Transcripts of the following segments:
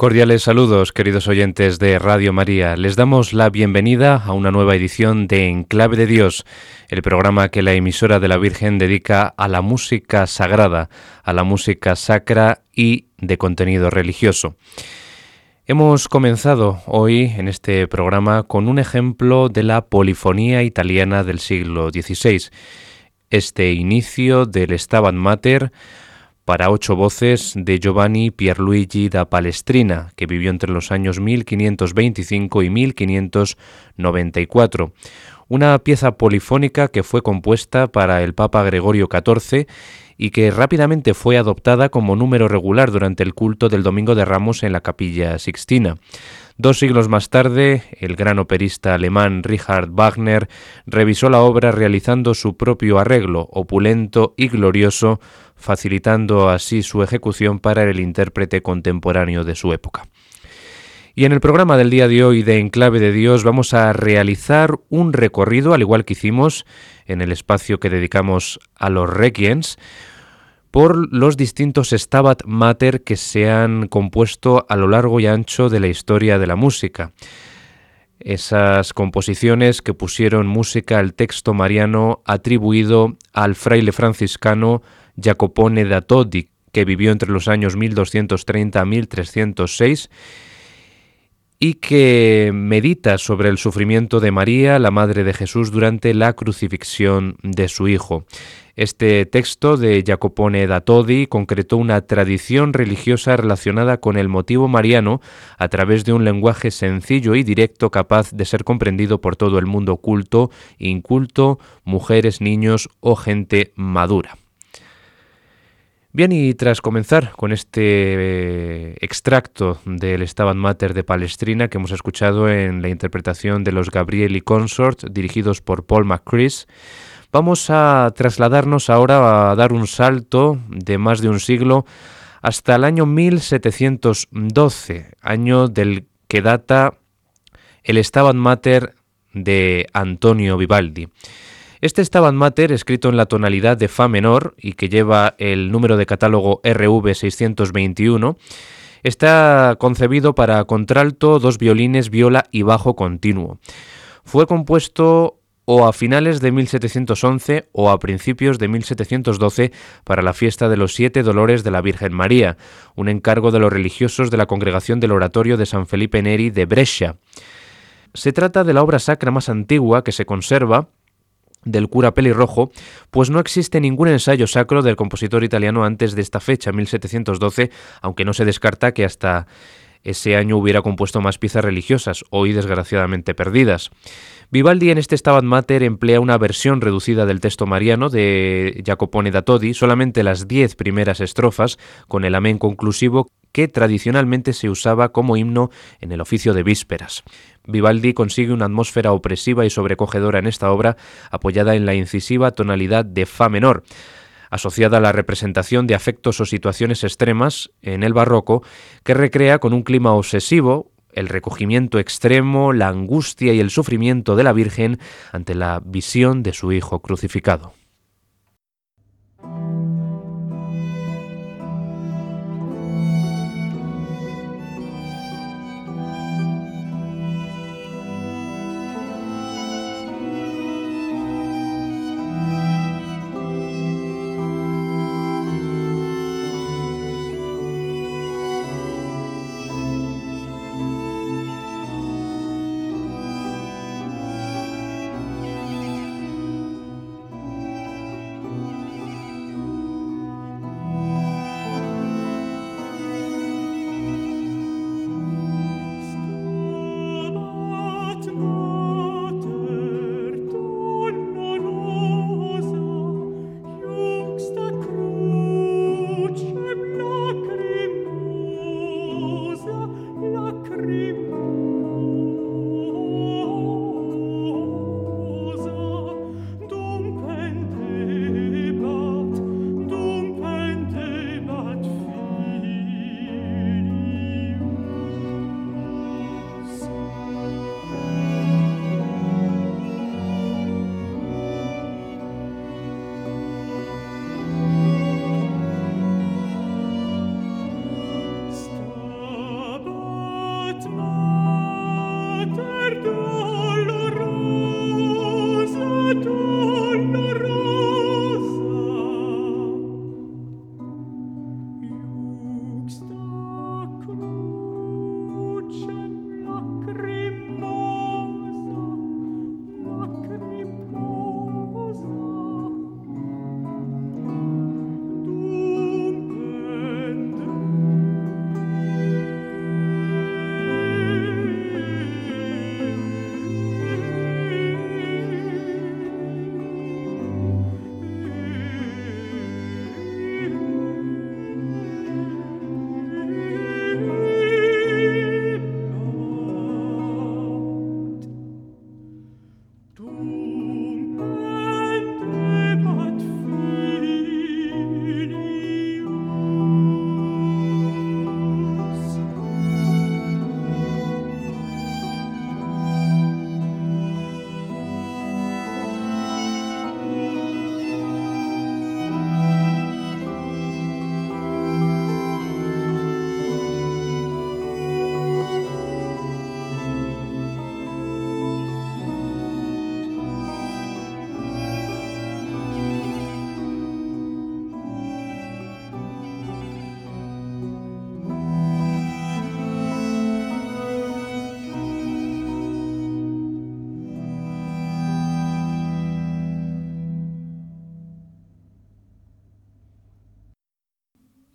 Cordiales saludos, queridos oyentes de Radio María. Les damos la bienvenida a una nueva edición de Enclave de Dios, el programa que la emisora de la Virgen dedica a la música sagrada, a la música sacra y de contenido religioso. Hemos comenzado hoy en este programa con un ejemplo de la polifonía italiana del siglo XVI. Este inicio del Stabat Mater para ocho voces de Giovanni Pierluigi da Palestrina, que vivió entre los años 1525 y 1594. Una pieza polifónica que fue compuesta para el Papa Gregorio XIV y que rápidamente fue adoptada como número regular durante el culto del Domingo de Ramos en la capilla Sixtina. Dos siglos más tarde, el gran operista alemán Richard Wagner revisó la obra realizando su propio arreglo, opulento y glorioso, facilitando así su ejecución para el intérprete contemporáneo de su época. Y en el programa del día de hoy de Enclave de Dios vamos a realizar un recorrido, al igual que hicimos en el espacio que dedicamos a los Requiens, por los distintos Stabat Mater que se han compuesto a lo largo y ancho de la historia de la música. Esas composiciones que pusieron música al texto mariano atribuido al fraile franciscano Jacopone da Todi, que vivió entre los años 1230 a 1306 y que medita sobre el sufrimiento de María, la Madre de Jesús, durante la crucifixión de su Hijo. Este texto de Jacopone da Todi concretó una tradición religiosa relacionada con el motivo mariano a través de un lenguaje sencillo y directo capaz de ser comprendido por todo el mundo culto, inculto, mujeres, niños o gente madura. Bien, y tras comenzar con este eh, extracto del Stabat Mater de Palestrina que hemos escuchado en la interpretación de los Gabrieli Consort, dirigidos por Paul McCris, vamos a trasladarnos ahora a dar un salto de más de un siglo hasta el año 1712, año del que data el Stabat Mater de Antonio Vivaldi. Este Stabat Mater, escrito en la tonalidad de Fa menor y que lleva el número de catálogo RV 621, está concebido para contralto, dos violines, viola y bajo continuo. Fue compuesto o a finales de 1711 o a principios de 1712 para la fiesta de los siete dolores de la Virgen María, un encargo de los religiosos de la congregación del oratorio de San Felipe Neri de Brescia. Se trata de la obra sacra más antigua que se conserva del cura pelirrojo, pues no existe ningún ensayo sacro del compositor italiano antes de esta fecha, 1712, aunque no se descarta que hasta ese año hubiera compuesto más piezas religiosas, hoy desgraciadamente perdidas. Vivaldi en este Stabat Mater emplea una versión reducida del texto mariano de Jacopone da Todi, solamente las diez primeras estrofas, con el amén conclusivo que tradicionalmente se usaba como himno en el oficio de vísperas. Vivaldi consigue una atmósfera opresiva y sobrecogedora en esta obra, apoyada en la incisiva tonalidad de Fa menor, asociada a la representación de afectos o situaciones extremas en el barroco, que recrea con un clima obsesivo el recogimiento extremo, la angustia y el sufrimiento de la Virgen ante la visión de su Hijo crucificado.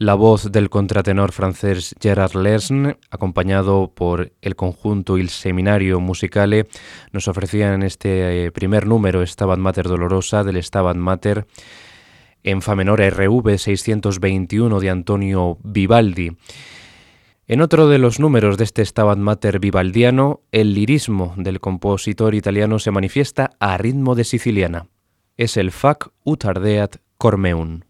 La voz del contratenor francés Gerard Lesne, acompañado por el conjunto Il Seminario Musicale, nos ofrecía en este eh, primer número Stabat Mater Dolorosa del Stabat Mater en Fa menor RV 621 de Antonio Vivaldi. En otro de los números de este Stabat Mater vivaldiano, el lirismo del compositor italiano se manifiesta a ritmo de siciliana. Es el Fac Utardeat Cormeum.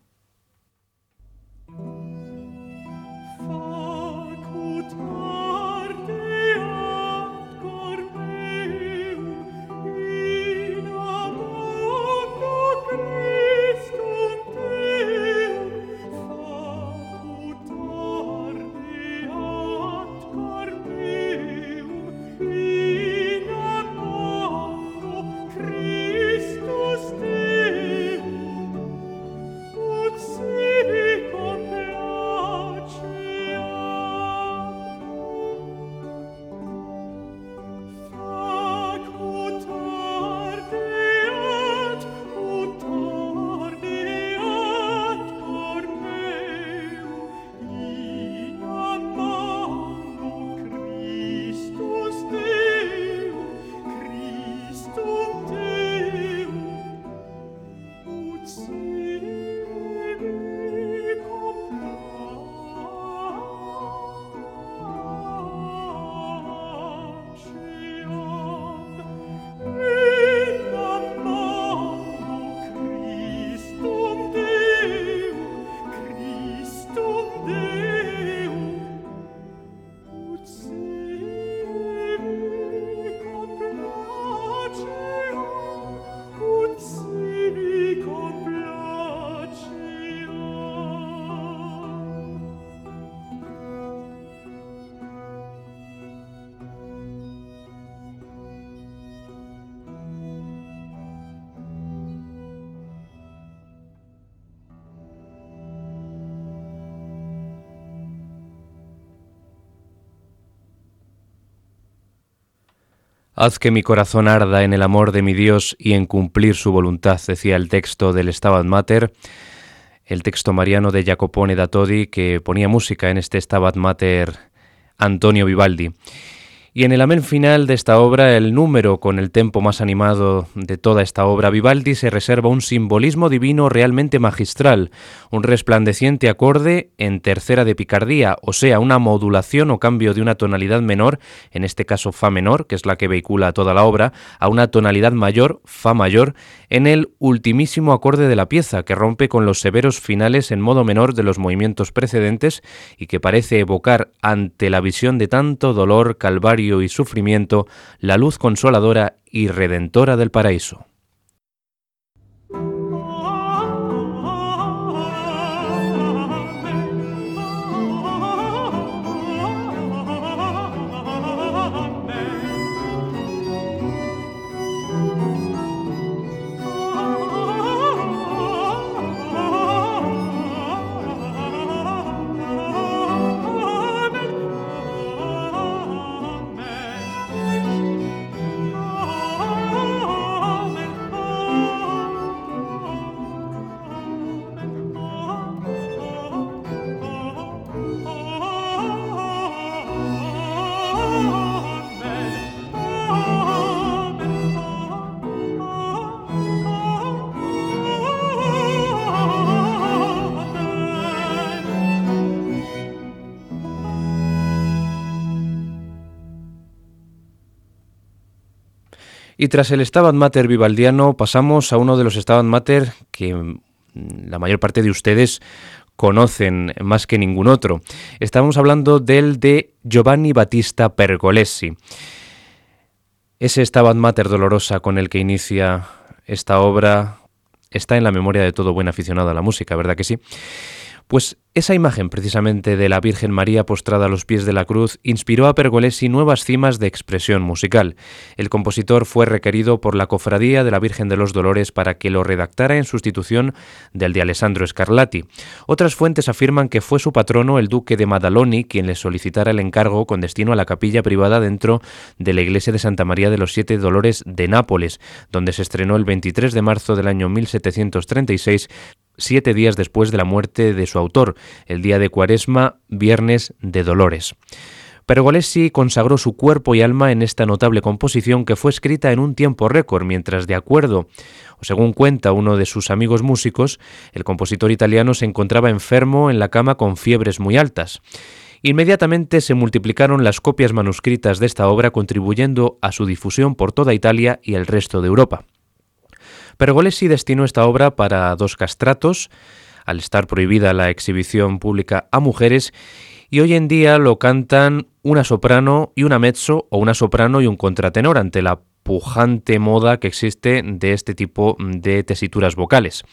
Haz que mi corazón arda en el amor de mi Dios y en cumplir su voluntad, decía el texto del Stabat Mater, el texto mariano de Jacopone da Todi, que ponía música en este Stabat Mater Antonio Vivaldi. Y en el amén final de esta obra, el número con el tempo más animado de toda esta obra, Vivaldi se reserva un simbolismo divino realmente magistral, un resplandeciente acorde en tercera de picardía, o sea, una modulación o cambio de una tonalidad menor, en este caso Fa menor, que es la que vehicula toda la obra, a una tonalidad mayor, Fa mayor, en el ultimísimo acorde de la pieza, que rompe con los severos finales en modo menor de los movimientos precedentes y que parece evocar ante la visión de tanto dolor, calvario, y sufrimiento la luz consoladora y redentora del paraíso. Tras el Stabat Mater vivaldiano pasamos a uno de los Stabat Mater que mm, la mayor parte de ustedes conocen más que ningún otro. Estamos hablando del de Giovanni Battista Pergolesi. Ese Stabat Mater dolorosa con el que inicia esta obra está en la memoria de todo buen aficionado a la música, ¿verdad que sí? Pues esa imagen precisamente de la Virgen María postrada a los pies de la cruz inspiró a Pergolesi nuevas cimas de expresión musical. El compositor fue requerido por la Cofradía de la Virgen de los Dolores para que lo redactara en sustitución del de Alessandro Scarlatti. Otras fuentes afirman que fue su patrono, el duque de Madaloni, quien le solicitara el encargo con destino a la capilla privada dentro de la iglesia de Santa María de los Siete Dolores de Nápoles, donde se estrenó el 23 de marzo del año 1736 siete días después de la muerte de su autor, el día de Cuaresma, Viernes de Dolores. Pergolesi consagró su cuerpo y alma en esta notable composición que fue escrita en un tiempo récord, mientras de acuerdo, o según cuenta uno de sus amigos músicos, el compositor italiano se encontraba enfermo en la cama con fiebres muy altas. Inmediatamente se multiplicaron las copias manuscritas de esta obra contribuyendo a su difusión por toda Italia y el resto de Europa. Pergolesi destinó esta obra para dos castratos, al estar prohibida la exhibición pública a mujeres, y hoy en día lo cantan una soprano y una mezzo o una soprano y un contratenor ante la pujante moda que existe de este tipo de tesituras vocales.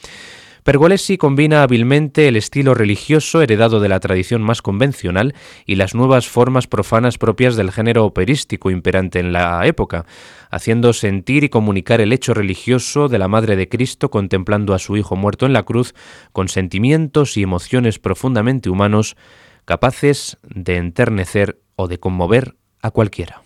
Pergolesi combina hábilmente el estilo religioso heredado de la tradición más convencional y las nuevas formas profanas propias del género operístico imperante en la época, haciendo sentir y comunicar el hecho religioso de la Madre de Cristo contemplando a su Hijo muerto en la cruz con sentimientos y emociones profundamente humanos capaces de enternecer o de conmover a cualquiera.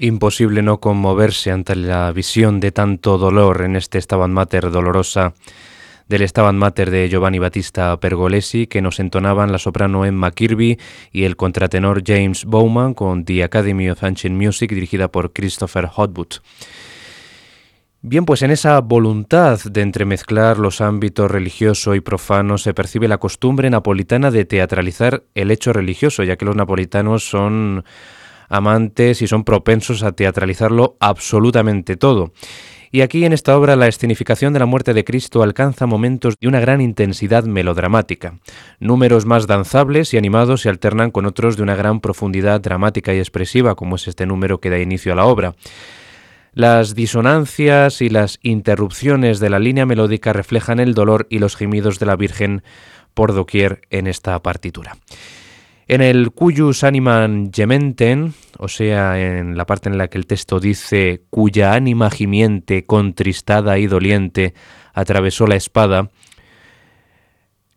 Imposible no conmoverse ante la visión de tanto dolor en este Stabat Mater dolorosa del Stabat Mater de Giovanni Battista Pergolesi que nos entonaban la soprano Emma Kirby y el contratenor James Bowman con The Academy of Ancient Music dirigida por Christopher Hotwood. Bien, pues en esa voluntad de entremezclar los ámbitos religioso y profano se percibe la costumbre napolitana de teatralizar el hecho religioso, ya que los napolitanos son amantes y son propensos a teatralizarlo absolutamente todo. Y aquí en esta obra la escenificación de la muerte de Cristo alcanza momentos de una gran intensidad melodramática. Números más danzables y animados se alternan con otros de una gran profundidad dramática y expresiva, como es este número que da inicio a la obra. Las disonancias y las interrupciones de la línea melódica reflejan el dolor y los gemidos de la Virgen por doquier en esta partitura. En el cuyus animam gementen, o sea, en la parte en la que el texto dice cuya ánima gimiente, contristada y doliente, atravesó la espada,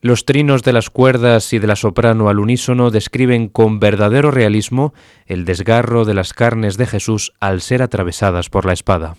los trinos de las cuerdas y de la soprano al unísono describen con verdadero realismo el desgarro de las carnes de Jesús al ser atravesadas por la espada.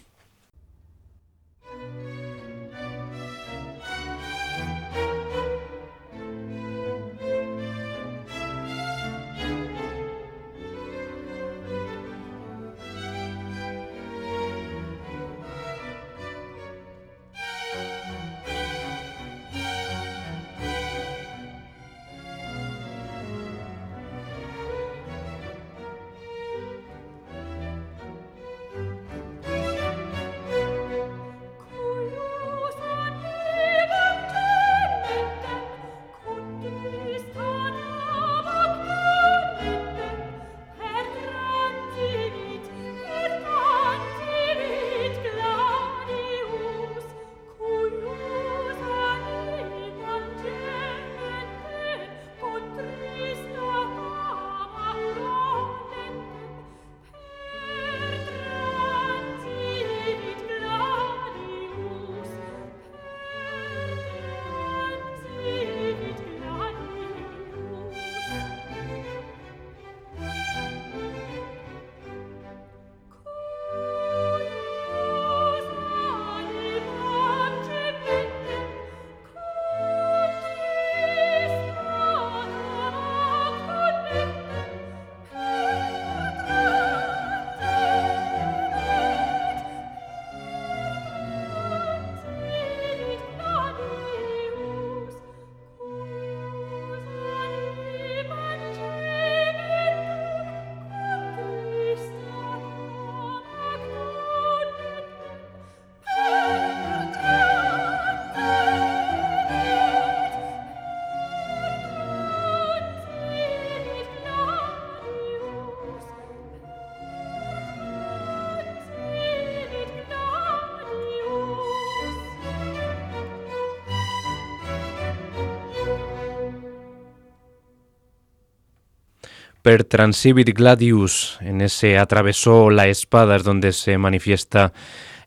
Per transibit gladius, en ese atravesó la espada es donde se manifiesta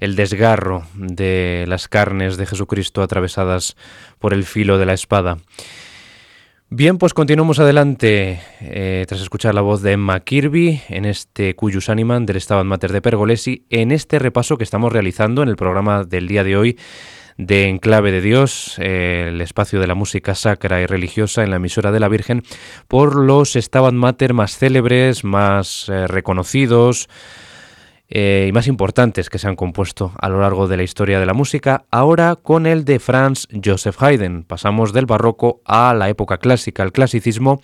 el desgarro de las carnes de Jesucristo atravesadas por el filo de la espada. Bien, pues continuamos adelante eh, tras escuchar la voz de Emma Kirby en este Cuyus Animan del Stabat Mater de Pergolesi, en este repaso que estamos realizando en el programa del día de hoy de Enclave de Dios, el espacio de la música sacra y religiosa en la emisora de la Virgen, por los Stabat Mater más célebres, más eh, reconocidos eh, y más importantes que se han compuesto a lo largo de la historia de la música, ahora con el de Franz Joseph Haydn. Pasamos del barroco a la época clásica, al clasicismo,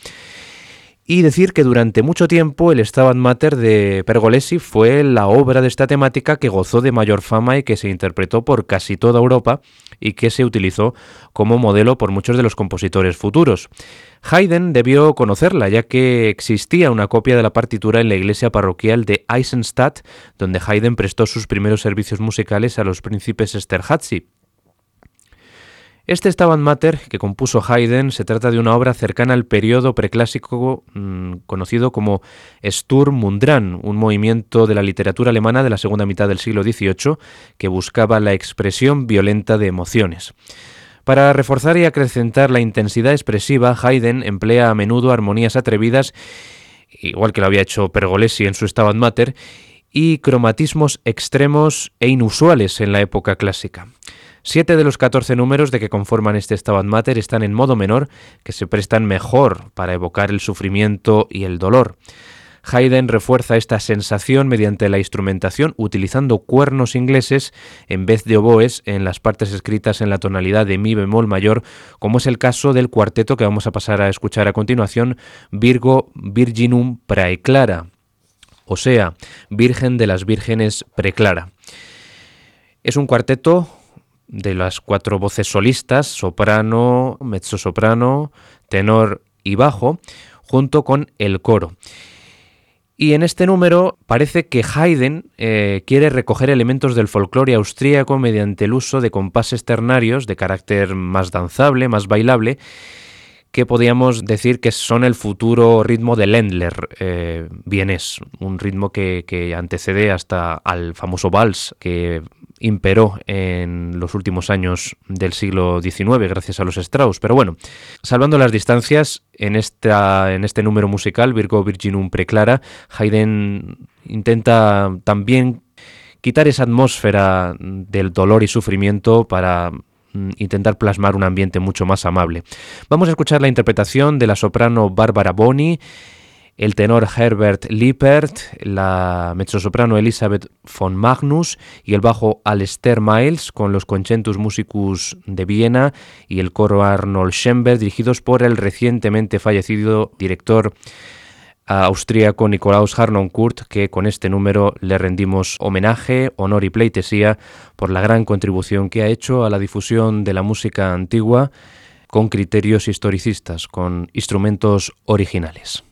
y decir que durante mucho tiempo el Stabat Mater de Pergolesi fue la obra de esta temática que gozó de mayor fama y que se interpretó por casi toda Europa y que se utilizó como modelo por muchos de los compositores futuros. Haydn debió conocerla, ya que existía una copia de la partitura en la iglesia parroquial de Eisenstadt, donde Haydn prestó sus primeros servicios musicales a los príncipes Esterházy. Este Stabat Mater que compuso Haydn se trata de una obra cercana al periodo preclásico mm, conocido como Sturm und Drang, un movimiento de la literatura alemana de la segunda mitad del siglo XVIII que buscaba la expresión violenta de emociones. Para reforzar y acrecentar la intensidad expresiva, Haydn emplea a menudo armonías atrevidas, igual que lo había hecho Pergolesi en su Stabat Mater, y cromatismos extremos e inusuales en la época clásica. Siete de los 14 números de que conforman este Stabat Mater están en modo menor, que se prestan mejor para evocar el sufrimiento y el dolor. Haydn refuerza esta sensación mediante la instrumentación utilizando cuernos ingleses en vez de oboes en las partes escritas en la tonalidad de mi bemol mayor, como es el caso del cuarteto que vamos a pasar a escuchar a continuación, Virgo Virginum Praeclara, o sea, Virgen de las Vírgenes Preclara. Es un cuarteto de las cuatro voces solistas, soprano, mezzosoprano, tenor y bajo, junto con el coro. Y en este número parece que Haydn eh, quiere recoger elementos del folclore austríaco mediante el uso de compases ternarios de carácter más danzable, más bailable, que podríamos decir que son el futuro ritmo del Endler eh, un ritmo que, que, antecede hasta al famoso vals que imperó en los últimos años del siglo XIX gracias a los Strauss. Pero bueno, salvando las distancias, en, esta, en este número musical, Virgo Virginum Preclara, Haydn intenta también quitar esa atmósfera del dolor y sufrimiento para mm, intentar plasmar un ambiente mucho más amable. Vamos a escuchar la interpretación de la soprano Bárbara Boni el tenor Herbert Lippert, la mezzosoprano Elizabeth von Magnus y el bajo Alester Miles con los Concentus Musicus de Viena y el coro Arnold Schember dirigidos por el recientemente fallecido director austríaco Nikolaus Harnoncourt, que con este número le rendimos homenaje, honor y pleitesía por la gran contribución que ha hecho a la difusión de la música antigua con criterios historicistas, con instrumentos originales.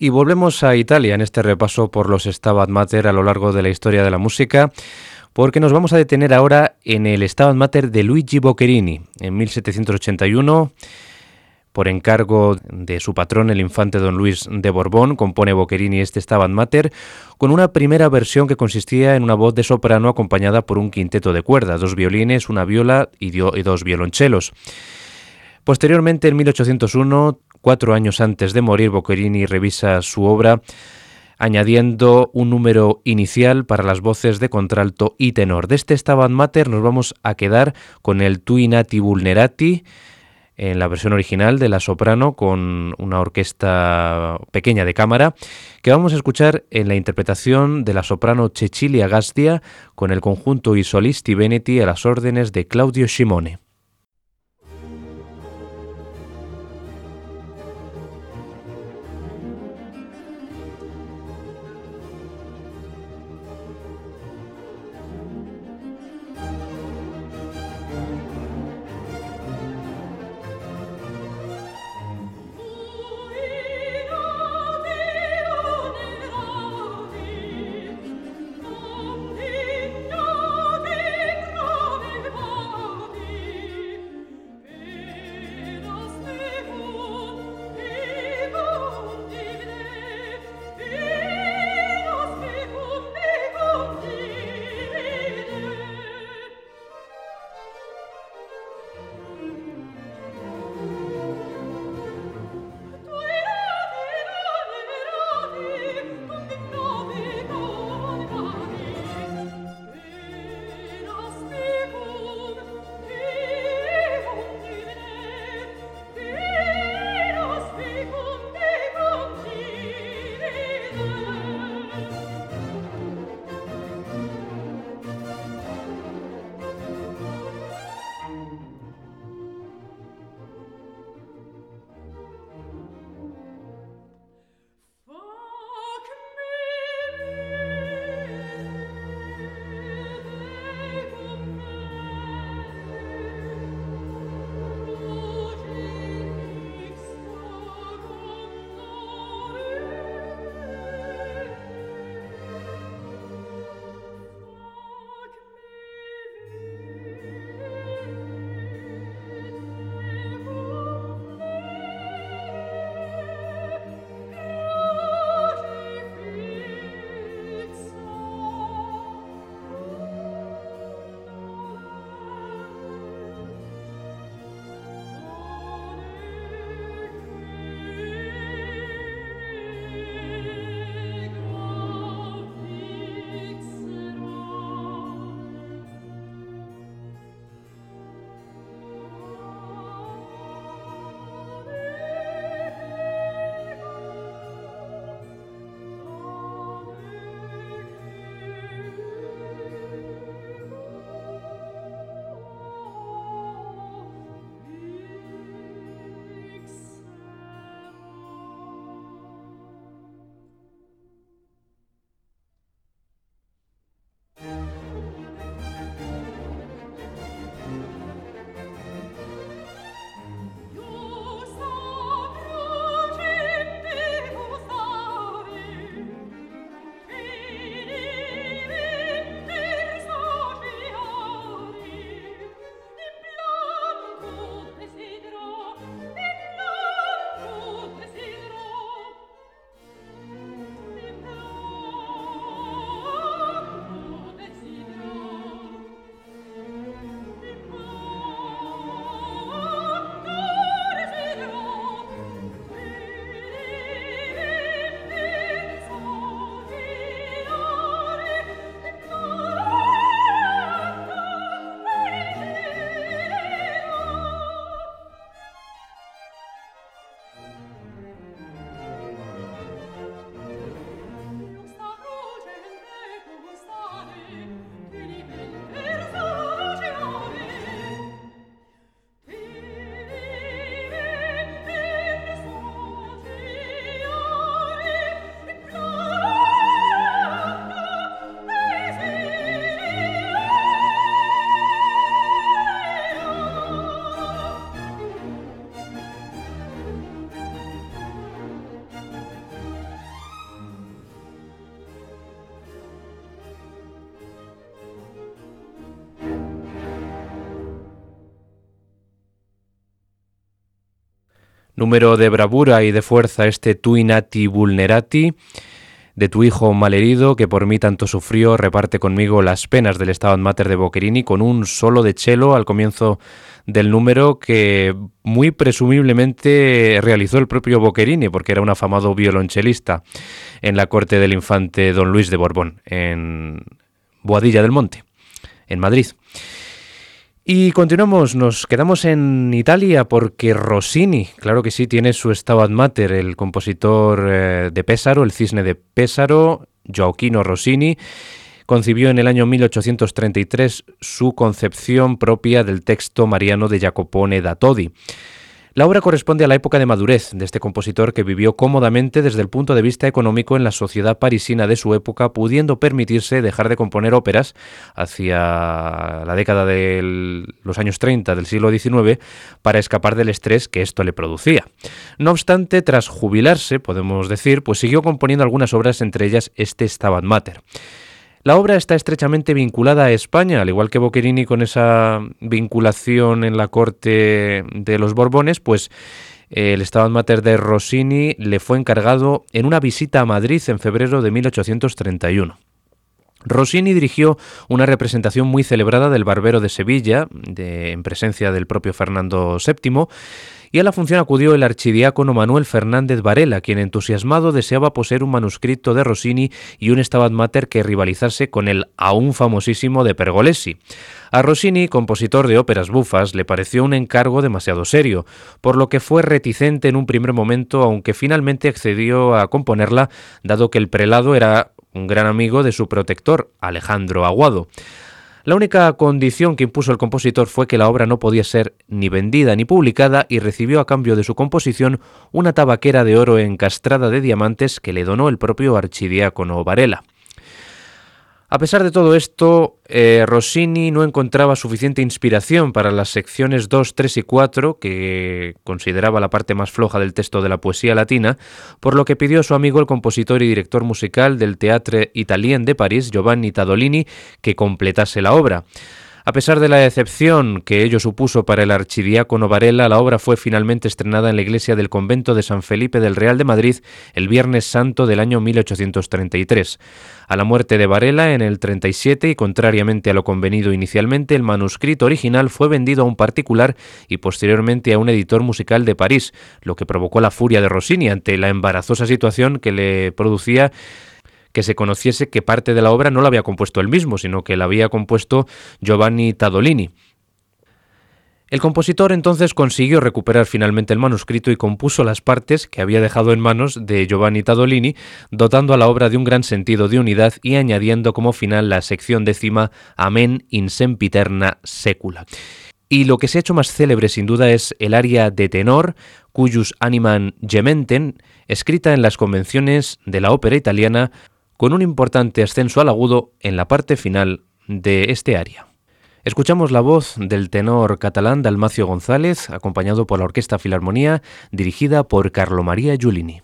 Y volvemos a Italia en este repaso por los Stabat Mater a lo largo de la historia de la música, porque nos vamos a detener ahora en el Stabat Mater de Luigi Boccherini. En 1781, por encargo de su patrón, el infante don Luis de Borbón, compone Boccherini este Stabat Mater con una primera versión que consistía en una voz de soprano acompañada por un quinteto de cuerdas, dos violines, una viola y dos violonchelos. Posteriormente, en 1801, Cuatro años antes de morir, Boccherini revisa su obra añadiendo un número inicial para las voces de contralto y tenor. De este Stabat Mater nos vamos a quedar con el Tuinati Vulnerati en la versión original de la soprano con una orquesta pequeña de cámara que vamos a escuchar en la interpretación de la soprano Cecilia Gastia con el conjunto I Solisti Veneti a las órdenes de Claudio Simone. Número de bravura y de fuerza este Tuinati Vulnerati, de tu hijo malherido, que por mí tanto sufrió, reparte conmigo las penas del estado Mater de Boccherini con un solo de cello al comienzo del número que muy presumiblemente realizó el propio Boccherini, porque era un afamado violonchelista en la corte del infante don Luis de Borbón, en Boadilla del Monte, en Madrid. Y continuamos, nos quedamos en Italia porque Rossini, claro que sí, tiene su Stabat Mater, el compositor eh, de Pésaro, el cisne de Pésaro, Gioacchino Rossini, concibió en el año 1833 su concepción propia del texto mariano de Jacopone da Todi. La obra corresponde a la época de madurez de este compositor que vivió cómodamente desde el punto de vista económico en la sociedad parisina de su época, pudiendo permitirse dejar de componer óperas hacia la década de los años 30 del siglo XIX para escapar del estrés que esto le producía. No obstante, tras jubilarse, podemos decir, pues siguió componiendo algunas obras, entre ellas este Stabat Mater. La obra está estrechamente vinculada a España, al igual que Boccherini con esa vinculación en la corte de los Borbones, pues eh, el Stabat Mater de Rossini le fue encargado en una visita a Madrid en febrero de 1831. Rossini dirigió una representación muy celebrada del Barbero de Sevilla, en presencia del propio Fernando VII, y a la función acudió el archidiácono Manuel Fernández Varela, quien entusiasmado deseaba poseer un manuscrito de Rossini y un Stabat Mater que rivalizase con el aún famosísimo de Pergolesi. A Rossini, compositor de óperas bufas, le pareció un encargo demasiado serio, por lo que fue reticente en un primer momento, aunque finalmente accedió a componerla, dado que el prelado era un gran amigo de su protector, Alejandro Aguado. La única condición que impuso el compositor fue que la obra no podía ser ni vendida ni publicada y recibió a cambio de su composición una tabaquera de oro encastrada de diamantes que le donó el propio archidiácono Varela. A pesar de todo esto, eh, Rossini no encontraba suficiente inspiración para las secciones 2, 3 y 4, que consideraba la parte más floja del texto de la poesía latina, por lo que pidió a su amigo el compositor y director musical del Teatre Italien de París, Giovanni Tadolini, que completase la obra. A pesar de la decepción que ello supuso para el archidiácono Varela, la obra fue finalmente estrenada en la iglesia del convento de San Felipe del Real de Madrid el Viernes Santo del año 1833. A la muerte de Varela en el 37 y contrariamente a lo convenido inicialmente, el manuscrito original fue vendido a un particular y posteriormente a un editor musical de París, lo que provocó la furia de Rossini ante la embarazosa situación que le producía que se conociese que parte de la obra no la había compuesto él mismo, sino que la había compuesto Giovanni Tadolini. El compositor entonces consiguió recuperar finalmente el manuscrito y compuso las partes que había dejado en manos de Giovanni Tadolini, dotando a la obra de un gran sentido de unidad y añadiendo como final la sección décima Amen in sempiterna secula. Y lo que se ha hecho más célebre sin duda es el aria de tenor, cuyus animan gementen, escrita en las convenciones de la ópera italiana con un importante ascenso al agudo en la parte final de este área. Escuchamos la voz del tenor catalán Dalmacio González, acompañado por la Orquesta Filarmonía, dirigida por Carlo María Giulini.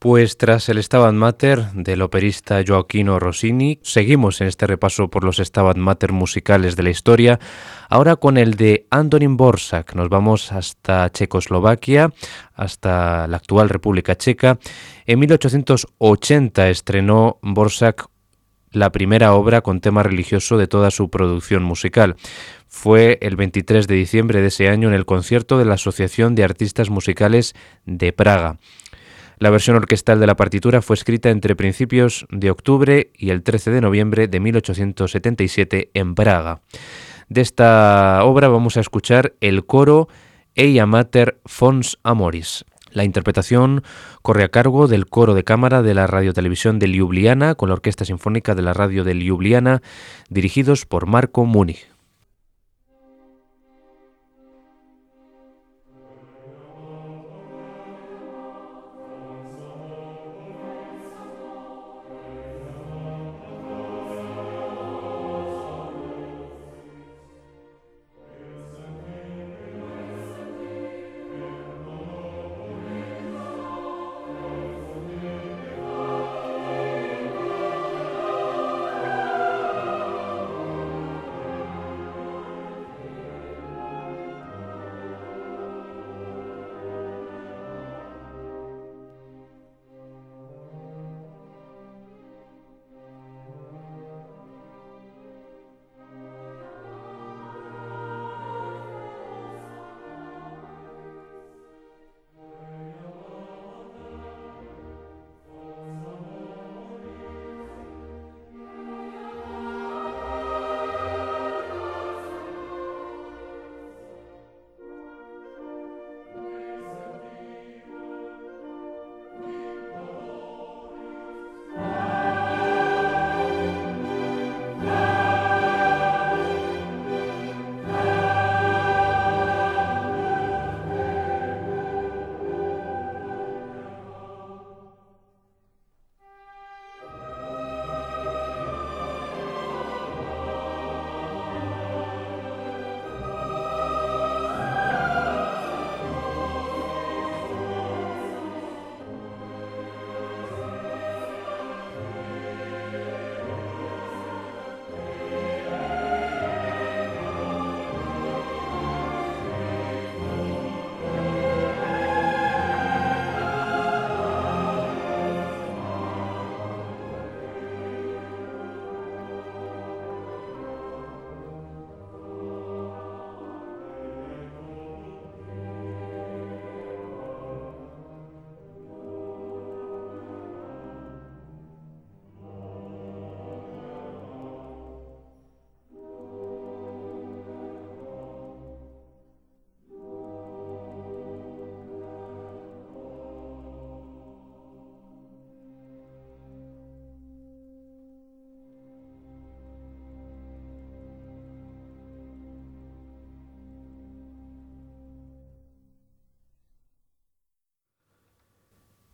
Pues tras el Stabat Mater del operista Joaquino Rossini, seguimos en este repaso por los Stabat Mater musicales de la historia, ahora con el de Antonin Borsak. Nos vamos hasta Checoslovaquia, hasta la actual República Checa. En 1880 estrenó Borsak la primera obra con tema religioso de toda su producción musical. Fue el 23 de diciembre de ese año en el concierto de la Asociación de Artistas Musicales de Praga. La versión orquestal de la partitura fue escrita entre principios de octubre y el 13 de noviembre de 1877 en Praga. De esta obra vamos a escuchar el coro Eia Mater Fons Amoris. La interpretación corre a cargo del coro de cámara de la radiotelevisión de Ljubljana con la Orquesta Sinfónica de la Radio de Ljubljana, dirigidos por Marco Múnich.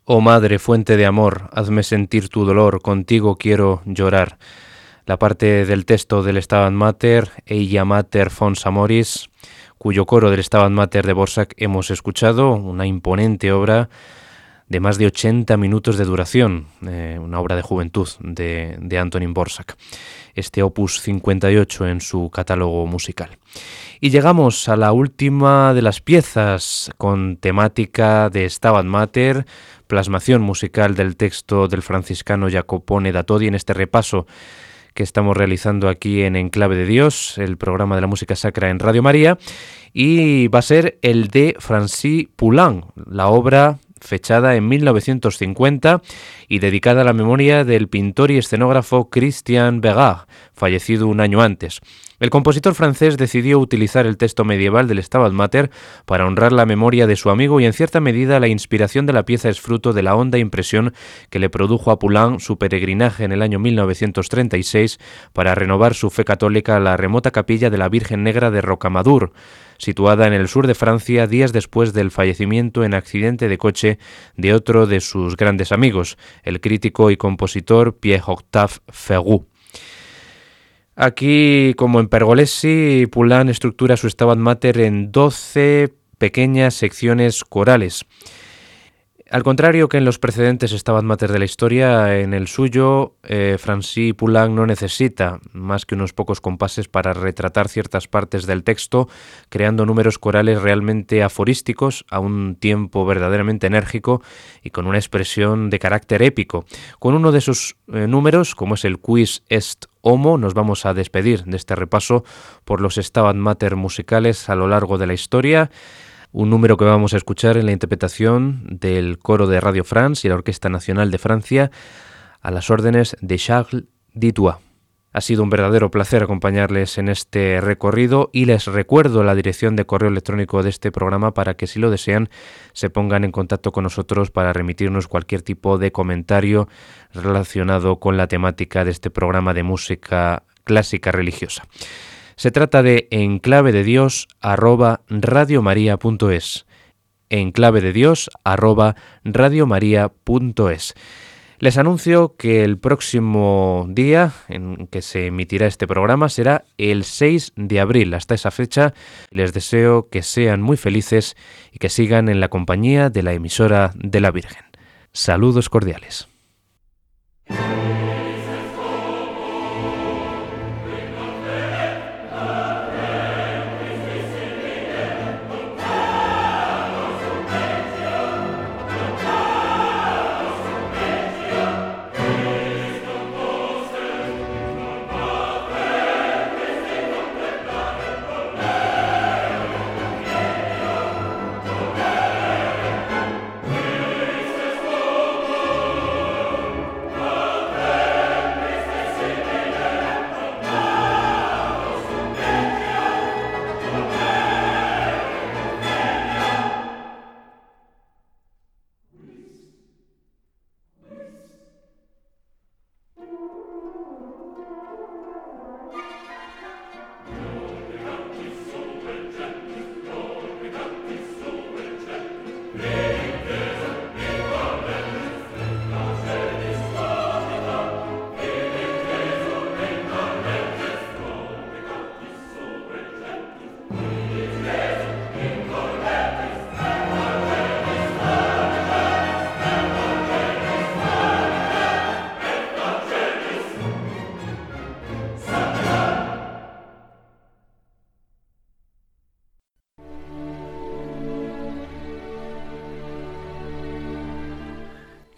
Oh Madre, fuente de amor, hazme sentir tu dolor, contigo quiero llorar. La parte del texto del Stabat Mater, Eia Mater Fons Amoris, cuyo coro del Stabat Mater de Borsak hemos escuchado, una imponente obra de más de 80 minutos de duración, eh, una obra de juventud de, de Antonin Borsak, este opus 58 en su catálogo musical. Y llegamos a la última de las piezas con temática de Stabat Mater, plasmación musical del texto del franciscano Jacopone da Todi en este repaso que estamos realizando aquí en Enclave de Dios, el programa de la música sacra en Radio María, y va a ser el de Francis Poulenc, la obra fechada en 1950 y dedicada a la memoria del pintor y escenógrafo Christian Begard, fallecido un año antes. El compositor francés decidió utilizar el texto medieval del Stabat Mater para honrar la memoria de su amigo y en cierta medida la inspiración de la pieza es fruto de la honda impresión que le produjo a Poulain su peregrinaje en el año 1936 para renovar su fe católica a la remota capilla de la Virgen Negra de Rocamadour, situada en el sur de Francia días después del fallecimiento en accidente de coche de otro de sus grandes amigos, el crítico y compositor Pierre-Octave Ferrou. Aquí, como en Pergolesi, Poulain estructura su Stabat Mater en 12 pequeñas secciones corales. Al contrario que en los precedentes Stabat Mater de la historia, en el suyo, eh, Francis Poulenc no necesita más que unos pocos compases para retratar ciertas partes del texto, creando números corales realmente aforísticos, a un tiempo verdaderamente enérgico y con una expresión de carácter épico. Con uno de sus eh, números, como es el Quiz Est Homo, nos vamos a despedir de este repaso por los Stabat Mater musicales a lo largo de la historia un número que vamos a escuchar en la interpretación del coro de Radio France y la Orquesta Nacional de Francia a las órdenes de Charles Ditois. Ha sido un verdadero placer acompañarles en este recorrido y les recuerdo la dirección de correo electrónico de este programa para que si lo desean se pongan en contacto con nosotros para remitirnos cualquier tipo de comentario relacionado con la temática de este programa de música clásica religiosa. Se trata de enclave de Dios arroba radiomaria.es. De Dios. Les anuncio que el próximo día en que se emitirá este programa será el 6 de abril. Hasta esa fecha les deseo que sean muy felices y que sigan en la compañía de la emisora de la Virgen. Saludos cordiales.